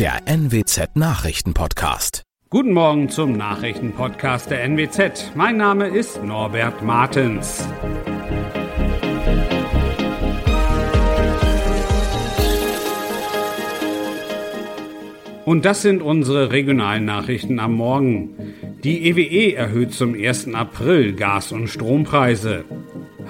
der NWZ Nachrichtenpodcast. Guten Morgen zum Nachrichtenpodcast der NWZ. Mein Name ist Norbert Martens. Und das sind unsere regionalen Nachrichten am Morgen. Die EWE e erhöht zum 1. April Gas- und Strompreise.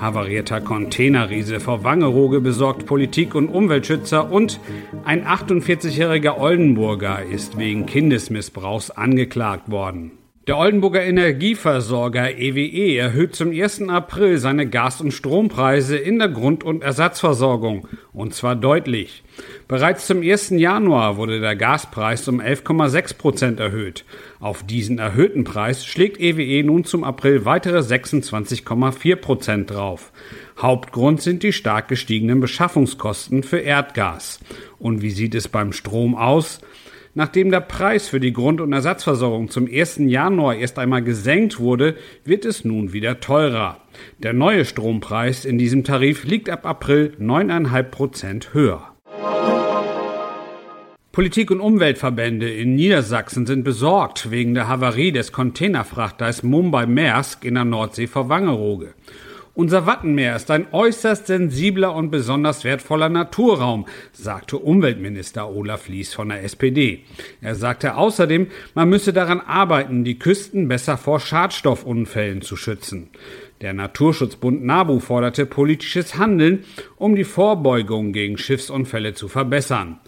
Havarierter Containerriese vor Wangerooge besorgt Politik und Umweltschützer und ein 48-jähriger Oldenburger ist wegen Kindesmissbrauchs angeklagt worden. Der Oldenburger Energieversorger EWE e erhöht zum 1. April seine Gas- und Strompreise in der Grund- und Ersatzversorgung, und zwar deutlich. Bereits zum 1. Januar wurde der Gaspreis um 11,6 Prozent erhöht. Auf diesen erhöhten Preis schlägt EWE e nun zum April weitere 26,4 Prozent drauf. Hauptgrund sind die stark gestiegenen Beschaffungskosten für Erdgas. Und wie sieht es beim Strom aus? Nachdem der Preis für die Grund- und Ersatzversorgung zum 1. Januar erst einmal gesenkt wurde, wird es nun wieder teurer. Der neue Strompreis in diesem Tarif liegt ab April 9,5 Prozent höher. Politik- und Umweltverbände in Niedersachsen sind besorgt wegen der Havarie des Containerfrachters Mumbai-Maersk in der Nordsee vor Wangerooge. Unser Wattenmeer ist ein äußerst sensibler und besonders wertvoller Naturraum, sagte Umweltminister Olaf Lies von der SPD. Er sagte außerdem, man müsse daran arbeiten, die Küsten besser vor Schadstoffunfällen zu schützen. Der Naturschutzbund NABU forderte politisches Handeln, um die Vorbeugung gegen Schiffsunfälle zu verbessern.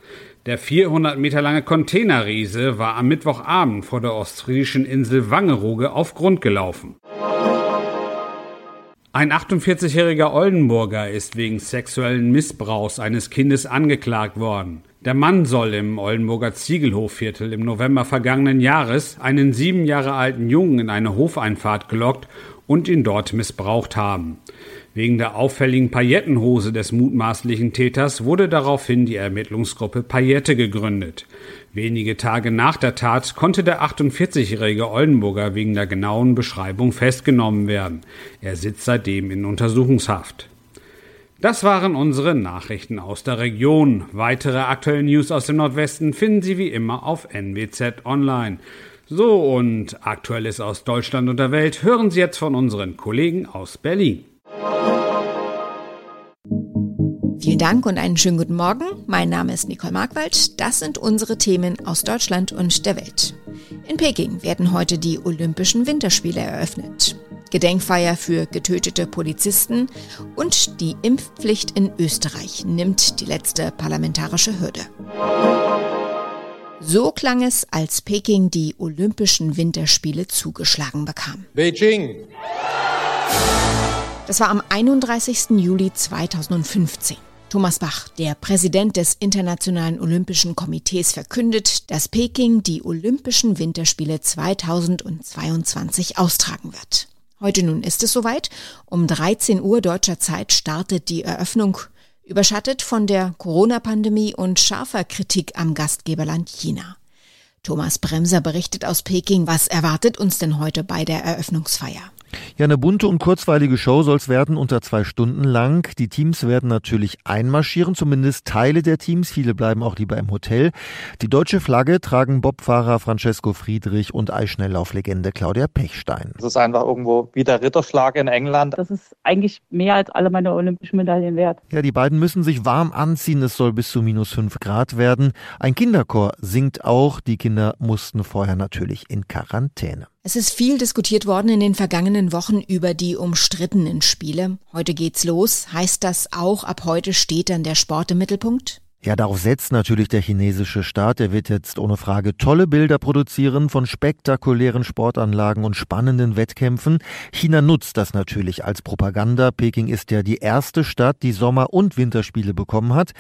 Der 400 Meter lange Containerriese war am Mittwochabend vor der ostfriesischen Insel Wangerooge auf Grund gelaufen. Ein 48-jähriger Oldenburger ist wegen sexuellen Missbrauchs eines Kindes angeklagt worden. Der Mann soll im Oldenburger Ziegelhofviertel im November vergangenen Jahres einen sieben Jahre alten Jungen in eine Hofeinfahrt gelockt und ihn dort missbraucht haben. Wegen der auffälligen Paillettenhose des mutmaßlichen Täters wurde daraufhin die Ermittlungsgruppe Paillette gegründet. Wenige Tage nach der Tat konnte der 48-jährige Oldenburger wegen der genauen Beschreibung festgenommen werden. Er sitzt seitdem in Untersuchungshaft. Das waren unsere Nachrichten aus der Region. Weitere aktuelle News aus dem Nordwesten finden Sie wie immer auf NWZ Online. So und Aktuelles aus Deutschland und der Welt hören Sie jetzt von unseren Kollegen aus Berlin. Vielen Dank und einen schönen guten Morgen. Mein Name ist Nicole Markwald. Das sind unsere Themen aus Deutschland und der Welt. In Peking werden heute die Olympischen Winterspiele eröffnet. Gedenkfeier für getötete Polizisten und die Impfpflicht in Österreich nimmt die letzte parlamentarische Hürde. So klang es, als Peking die Olympischen Winterspiele zugeschlagen bekam. Beijing. Das war am 31. Juli 2015. Thomas Bach, der Präsident des Internationalen Olympischen Komitees, verkündet, dass Peking die Olympischen Winterspiele 2022 austragen wird. Heute nun ist es soweit. Um 13 Uhr deutscher Zeit startet die Eröffnung, überschattet von der Corona-Pandemie und scharfer Kritik am Gastgeberland China. Thomas Bremser berichtet aus Peking, was erwartet uns denn heute bei der Eröffnungsfeier? Ja, eine bunte und kurzweilige Show soll es werden, unter zwei Stunden lang. Die Teams werden natürlich einmarschieren, zumindest Teile der Teams. Viele bleiben auch lieber im Hotel. Die deutsche Flagge tragen Bobfahrer Francesco Friedrich und Eisschnelllauflegende Claudia Pechstein. Das ist einfach irgendwo wie der Ritterschlag in England. Das ist eigentlich mehr als alle meine olympischen Medaillen wert. Ja, die beiden müssen sich warm anziehen. Es soll bis zu minus fünf Grad werden. Ein Kinderchor singt auch. Die Kinder mussten vorher natürlich in Quarantäne. Es ist viel diskutiert worden in den vergangenen Wochen über die umstrittenen Spiele. Heute geht's los. Heißt das auch, ab heute steht dann der Sport im Mittelpunkt? Ja, darauf setzt natürlich der chinesische Staat. Er wird jetzt ohne Frage tolle Bilder produzieren von spektakulären Sportanlagen und spannenden Wettkämpfen. China nutzt das natürlich als Propaganda. Peking ist ja die erste Stadt, die Sommer- und Winterspiele bekommen hat.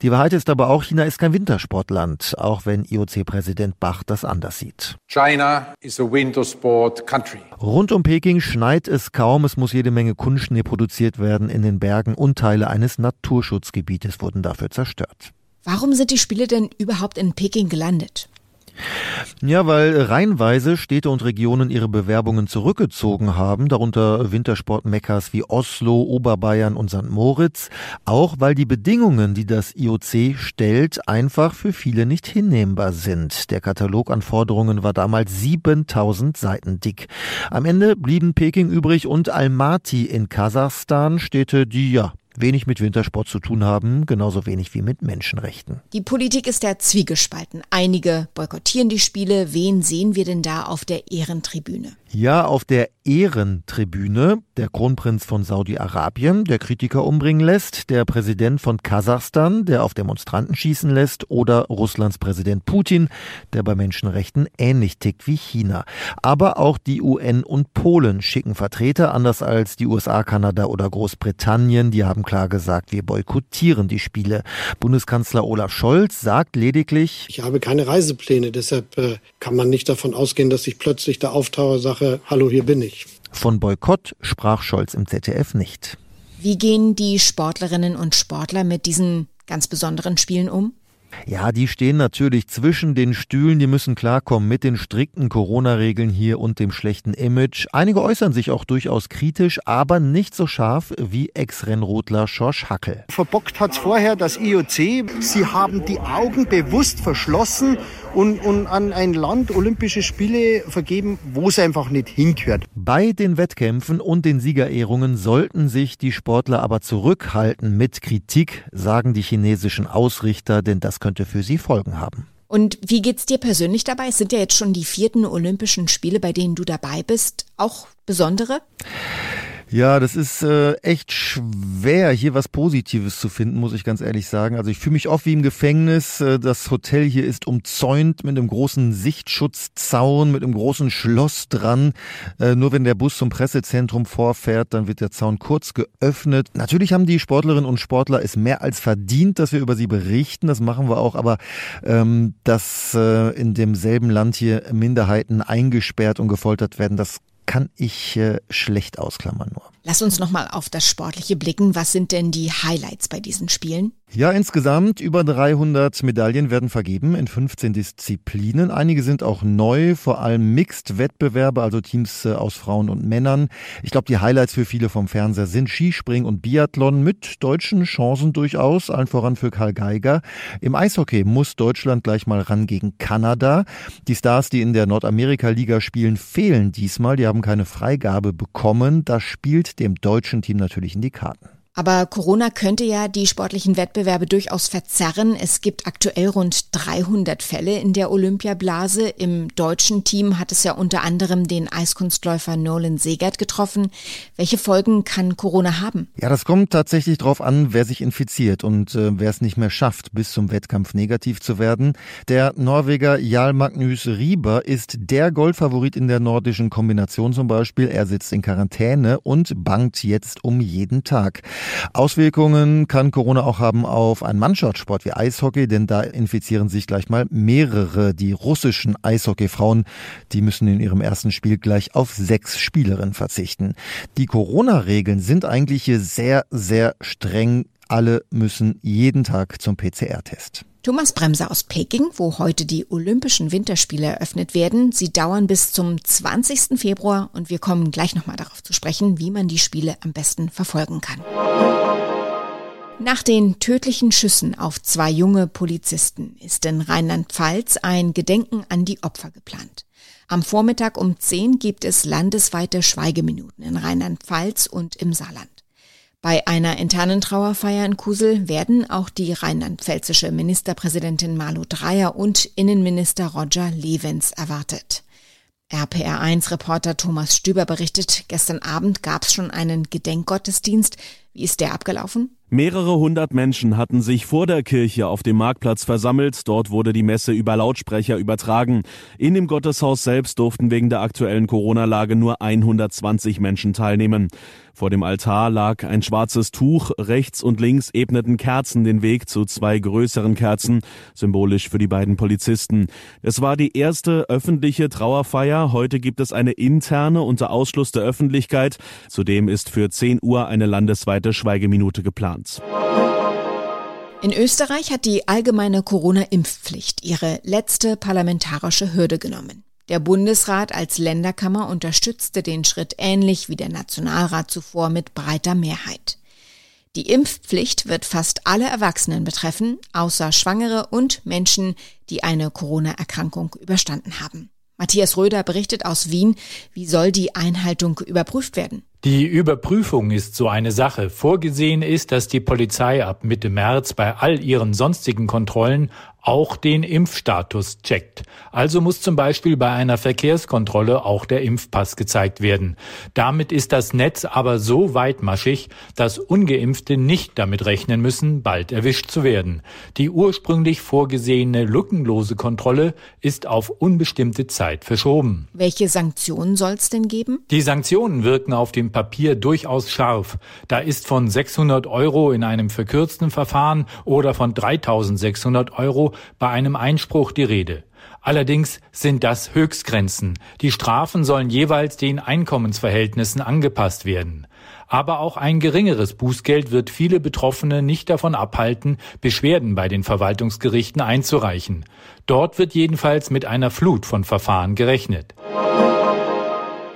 Die Wahrheit ist aber auch, China ist kein Wintersportland, auch wenn IOC-Präsident Bach das anders sieht. China is a winter sport country. Rund um Peking schneit es kaum. Es muss jede Menge Kunstschnee produziert werden in den Bergen und Teile eines Naturschutzgebietes wurden dafür zerstört. Warum sind die Spiele denn überhaupt in Peking gelandet? Ja, weil reihenweise Städte und Regionen ihre Bewerbungen zurückgezogen haben, darunter Wintersportmeckers wie Oslo, Oberbayern und St. Moritz, auch weil die Bedingungen, die das IOC stellt, einfach für viele nicht hinnehmbar sind. Der Katalog an Forderungen war damals 7000 Seiten dick. Am Ende blieben Peking übrig und Almaty in Kasachstan, Städte, die ja wenig mit Wintersport zu tun haben, genauso wenig wie mit Menschenrechten. Die Politik ist ja zwiegespalten. Einige boykottieren die Spiele. Wen sehen wir denn da auf der Ehrentribüne? Ja, auf der Ehrentribüne der Kronprinz von Saudi-Arabien, der Kritiker umbringen lässt, der Präsident von Kasachstan, der auf Demonstranten schießen lässt, oder Russlands Präsident Putin, der bei Menschenrechten ähnlich tickt wie China. Aber auch die UN und Polen schicken Vertreter, anders als die USA, Kanada oder Großbritannien. Die haben klar gesagt, wir boykottieren die Spiele. Bundeskanzler Olaf Scholz sagt lediglich, ich habe keine Reisepläne, deshalb äh, kann man nicht davon ausgehen, dass ich plötzlich da auftauche, sage, hallo, hier bin ich. Von Boykott sprach Scholz im ZDF nicht. Wie gehen die Sportlerinnen und Sportler mit diesen ganz besonderen Spielen um? Ja, die stehen natürlich zwischen den Stühlen, die müssen klarkommen mit den strikten Corona-Regeln hier und dem schlechten Image. Einige äußern sich auch durchaus kritisch, aber nicht so scharf wie Ex-Rennrodler Schorsch Hackel. Verbockt hat's vorher das IOC. Sie haben die Augen bewusst verschlossen und, und an ein Land Olympische Spiele vergeben, wo es einfach nicht hingehört. Bei den Wettkämpfen und den Siegerehrungen sollten sich die Sportler aber zurückhalten mit Kritik, sagen die chinesischen Ausrichter, denn das könnte für sie Folgen haben. Und wie geht's dir persönlich dabei? Es sind ja jetzt schon die vierten Olympischen Spiele, bei denen du dabei bist. Auch besondere? Ja, das ist äh, echt schwer, hier was Positives zu finden, muss ich ganz ehrlich sagen. Also ich fühle mich oft wie im Gefängnis. Äh, das Hotel hier ist umzäunt mit einem großen Sichtschutzzaun, mit einem großen Schloss dran. Äh, nur wenn der Bus zum Pressezentrum vorfährt, dann wird der Zaun kurz geöffnet. Natürlich haben die Sportlerinnen und Sportler es mehr als verdient, dass wir über sie berichten. Das machen wir auch. Aber ähm, dass äh, in demselben Land hier Minderheiten eingesperrt und gefoltert werden, das kann ich äh, schlecht ausklammern nur. Lass uns nochmal auf das Sportliche blicken. Was sind denn die Highlights bei diesen Spielen? Ja, insgesamt über 300 Medaillen werden vergeben in 15 Disziplinen. Einige sind auch neu, vor allem Mixed-Wettbewerbe, also Teams äh, aus Frauen und Männern. Ich glaube, die Highlights für viele vom Fernseher sind Skispringen und Biathlon mit deutschen Chancen durchaus, allen voran für Karl Geiger. Im Eishockey muss Deutschland gleich mal ran gegen Kanada. Die Stars, die in der Nordamerika-Liga spielen, fehlen diesmal. Die haben keine Freigabe bekommen. Das spielt dem deutschen Team natürlich in die Karten. Aber Corona könnte ja die sportlichen Wettbewerbe durchaus verzerren. Es gibt aktuell rund 300 Fälle in der Olympiablase. Im deutschen Team hat es ja unter anderem den Eiskunstläufer Nolan Segert getroffen. Welche Folgen kann Corona haben? Ja, das kommt tatsächlich darauf an, wer sich infiziert und äh, wer es nicht mehr schafft, bis zum Wettkampf negativ zu werden. Der Norweger Jarl Magnus Rieber ist der Goldfavorit in der nordischen Kombination zum Beispiel. Er sitzt in Quarantäne und bangt jetzt um jeden Tag. Auswirkungen kann Corona auch haben auf einen Mannschaftssport wie Eishockey, denn da infizieren sich gleich mal mehrere. Die russischen Eishockeyfrauen, die müssen in ihrem ersten Spiel gleich auf sechs Spielerinnen verzichten. Die Corona-Regeln sind eigentlich hier sehr, sehr streng. Alle müssen jeden Tag zum PCR-Test. Thomas Bremser aus Peking, wo heute die Olympischen Winterspiele eröffnet werden. Sie dauern bis zum 20. Februar und wir kommen gleich nochmal darauf zu sprechen, wie man die Spiele am besten verfolgen kann. Nach den tödlichen Schüssen auf zwei junge Polizisten ist in Rheinland-Pfalz ein Gedenken an die Opfer geplant. Am Vormittag um 10 gibt es landesweite Schweigeminuten in Rheinland-Pfalz und im Saarland. Bei einer internen Trauerfeier in Kusel werden auch die rheinland-pfälzische Ministerpräsidentin Malu Dreyer und Innenminister Roger Levens erwartet. RPR1-Reporter Thomas Stüber berichtet, gestern Abend gab es schon einen Gedenkgottesdienst. Wie ist der abgelaufen? Mehrere hundert Menschen hatten sich vor der Kirche auf dem Marktplatz versammelt. Dort wurde die Messe über Lautsprecher übertragen. In dem Gotteshaus selbst durften wegen der aktuellen Corona-Lage nur 120 Menschen teilnehmen. Vor dem Altar lag ein schwarzes Tuch, rechts und links ebneten Kerzen den Weg zu zwei größeren Kerzen, symbolisch für die beiden Polizisten. Es war die erste öffentliche Trauerfeier, heute gibt es eine interne unter Ausschluss der Öffentlichkeit. Zudem ist für 10 Uhr eine landesweite Schweigeminute geplant. In Österreich hat die allgemeine Corona-Impfpflicht ihre letzte parlamentarische Hürde genommen. Der Bundesrat als Länderkammer unterstützte den Schritt ähnlich wie der Nationalrat zuvor mit breiter Mehrheit. Die Impfpflicht wird fast alle Erwachsenen betreffen, außer Schwangere und Menschen, die eine Corona-Erkrankung überstanden haben. Matthias Röder berichtet aus Wien, wie soll die Einhaltung überprüft werden? Die Überprüfung ist so eine Sache. Vorgesehen ist, dass die Polizei ab Mitte März bei all ihren sonstigen Kontrollen auch den Impfstatus checkt. Also muss zum Beispiel bei einer Verkehrskontrolle auch der Impfpass gezeigt werden. Damit ist das Netz aber so weitmaschig, dass ungeimpfte nicht damit rechnen müssen, bald erwischt zu werden. Die ursprünglich vorgesehene lückenlose Kontrolle ist auf unbestimmte Zeit verschoben. Welche Sanktionen soll es denn geben? Die Sanktionen wirken auf dem Papier durchaus scharf. Da ist von 600 Euro in einem verkürzten Verfahren oder von 3600 Euro bei einem Einspruch die Rede. Allerdings sind das Höchstgrenzen. Die Strafen sollen jeweils den Einkommensverhältnissen angepasst werden. Aber auch ein geringeres Bußgeld wird viele Betroffene nicht davon abhalten, Beschwerden bei den Verwaltungsgerichten einzureichen. Dort wird jedenfalls mit einer Flut von Verfahren gerechnet.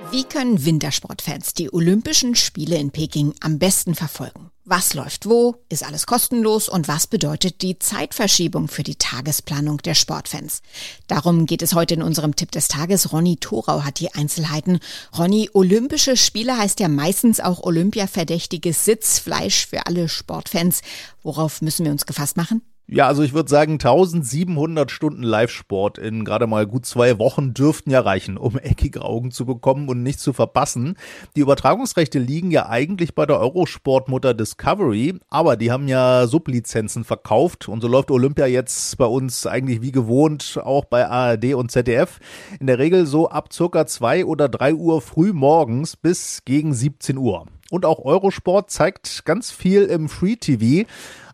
Wie können Wintersportfans die Olympischen Spiele in Peking am besten verfolgen? Was läuft wo? Ist alles kostenlos? Und was bedeutet die Zeitverschiebung für die Tagesplanung der Sportfans? Darum geht es heute in unserem Tipp des Tages. Ronny Thorau hat die Einzelheiten. Ronny, Olympische Spiele heißt ja meistens auch Olympiaverdächtiges Sitzfleisch für alle Sportfans. Worauf müssen wir uns gefasst machen? Ja, also ich würde sagen, 1700 Stunden Live-Sport in gerade mal gut zwei Wochen dürften ja reichen, um eckige Augen zu bekommen und nicht zu verpassen. Die Übertragungsrechte liegen ja eigentlich bei der Eurosportmutter Discovery, aber die haben ja Sublizenzen verkauft und so läuft Olympia jetzt bei uns eigentlich wie gewohnt auch bei ARD und ZDF. In der Regel so ab circa zwei oder drei Uhr früh morgens bis gegen 17 Uhr. Und auch Eurosport zeigt ganz viel im Free TV.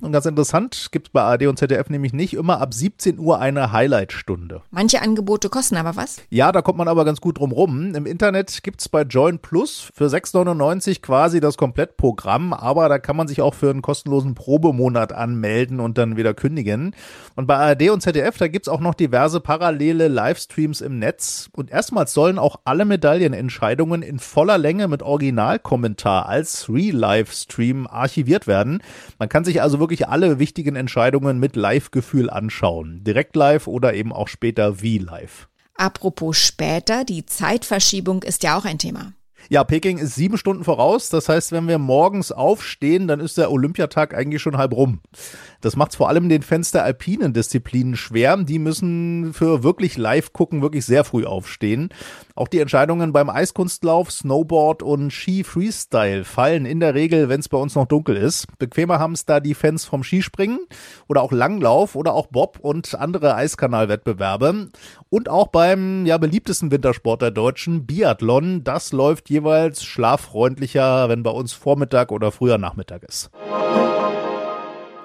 Und ganz interessant, gibt es bei ARD und ZDF nämlich nicht immer ab 17 Uhr eine Highlight-Stunde. Manche Angebote kosten aber was? Ja, da kommt man aber ganz gut drum rum. Im Internet gibt es bei Join Plus für 6,99 quasi das Komplettprogramm, aber da kann man sich auch für einen kostenlosen Probemonat anmelden und dann wieder kündigen. Und bei ARD und ZDF, da gibt es auch noch diverse parallele Livestreams im Netz. Und erstmals sollen auch alle Medaillenentscheidungen in voller Länge mit Originalkommentar als Real-Livestream archiviert werden. Man kann sich also wirklich wirklich alle wichtigen Entscheidungen mit Live-Gefühl anschauen. Direkt live oder eben auch später wie live. Apropos später, die Zeitverschiebung ist ja auch ein Thema. Ja, Peking ist sieben Stunden voraus. Das heißt, wenn wir morgens aufstehen, dann ist der Olympiatag eigentlich schon halb rum. Das macht es vor allem den Fans der alpinen Disziplinen schwer. Die müssen für wirklich live gucken, wirklich sehr früh aufstehen. Auch die Entscheidungen beim Eiskunstlauf, Snowboard und Ski Freestyle fallen in der Regel, wenn es bei uns noch dunkel ist. Bequemer haben es da die Fans vom Skispringen oder auch Langlauf oder auch Bob und andere Eiskanalwettbewerbe. Und auch beim ja beliebtesten Wintersport der Deutschen, Biathlon. Das läuft jeweils schlaffreundlicher, wenn bei uns Vormittag oder früher Nachmittag ist.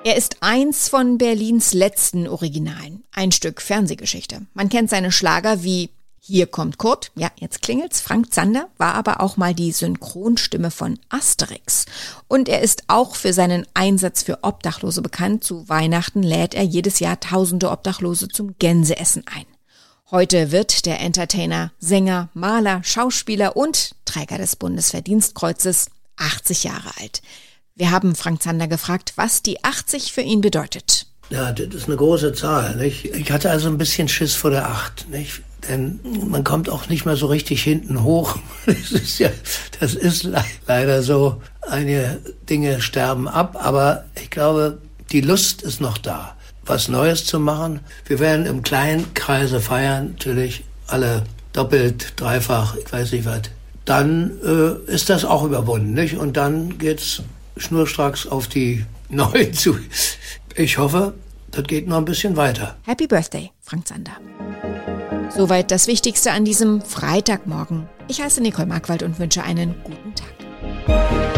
Er ist eins von Berlins letzten Originalen. Ein Stück Fernsehgeschichte. Man kennt seine Schlager wie Hier kommt Kurt. Ja, jetzt klingelt's. Frank Zander war aber auch mal die Synchronstimme von Asterix. Und er ist auch für seinen Einsatz für Obdachlose bekannt. Zu Weihnachten lädt er jedes Jahr tausende Obdachlose zum Gänseessen ein. Heute wird der Entertainer, Sänger, Maler, Schauspieler und Träger des Bundesverdienstkreuzes 80 Jahre alt. Wir haben Frank Zander gefragt, was die 80 für ihn bedeutet. Ja, das ist eine große Zahl. Nicht? Ich hatte also ein bisschen Schiss vor der 8. Nicht? Denn man kommt auch nicht mehr so richtig hinten hoch. Das ist ja, das ist leider so. Einige Dinge sterben ab, aber ich glaube, die Lust ist noch da, was Neues zu machen. Wir werden im kleinen Kreise feiern, natürlich alle doppelt, dreifach, ich weiß nicht was. Dann äh, ist das auch überwunden, nicht? Und dann geht's schnurstracks auf die neuen zu. Ich hoffe, das geht noch ein bisschen weiter. Happy Birthday, Frank Zander. Soweit das Wichtigste an diesem Freitagmorgen. Ich heiße Nicole Markwald und wünsche einen guten Tag.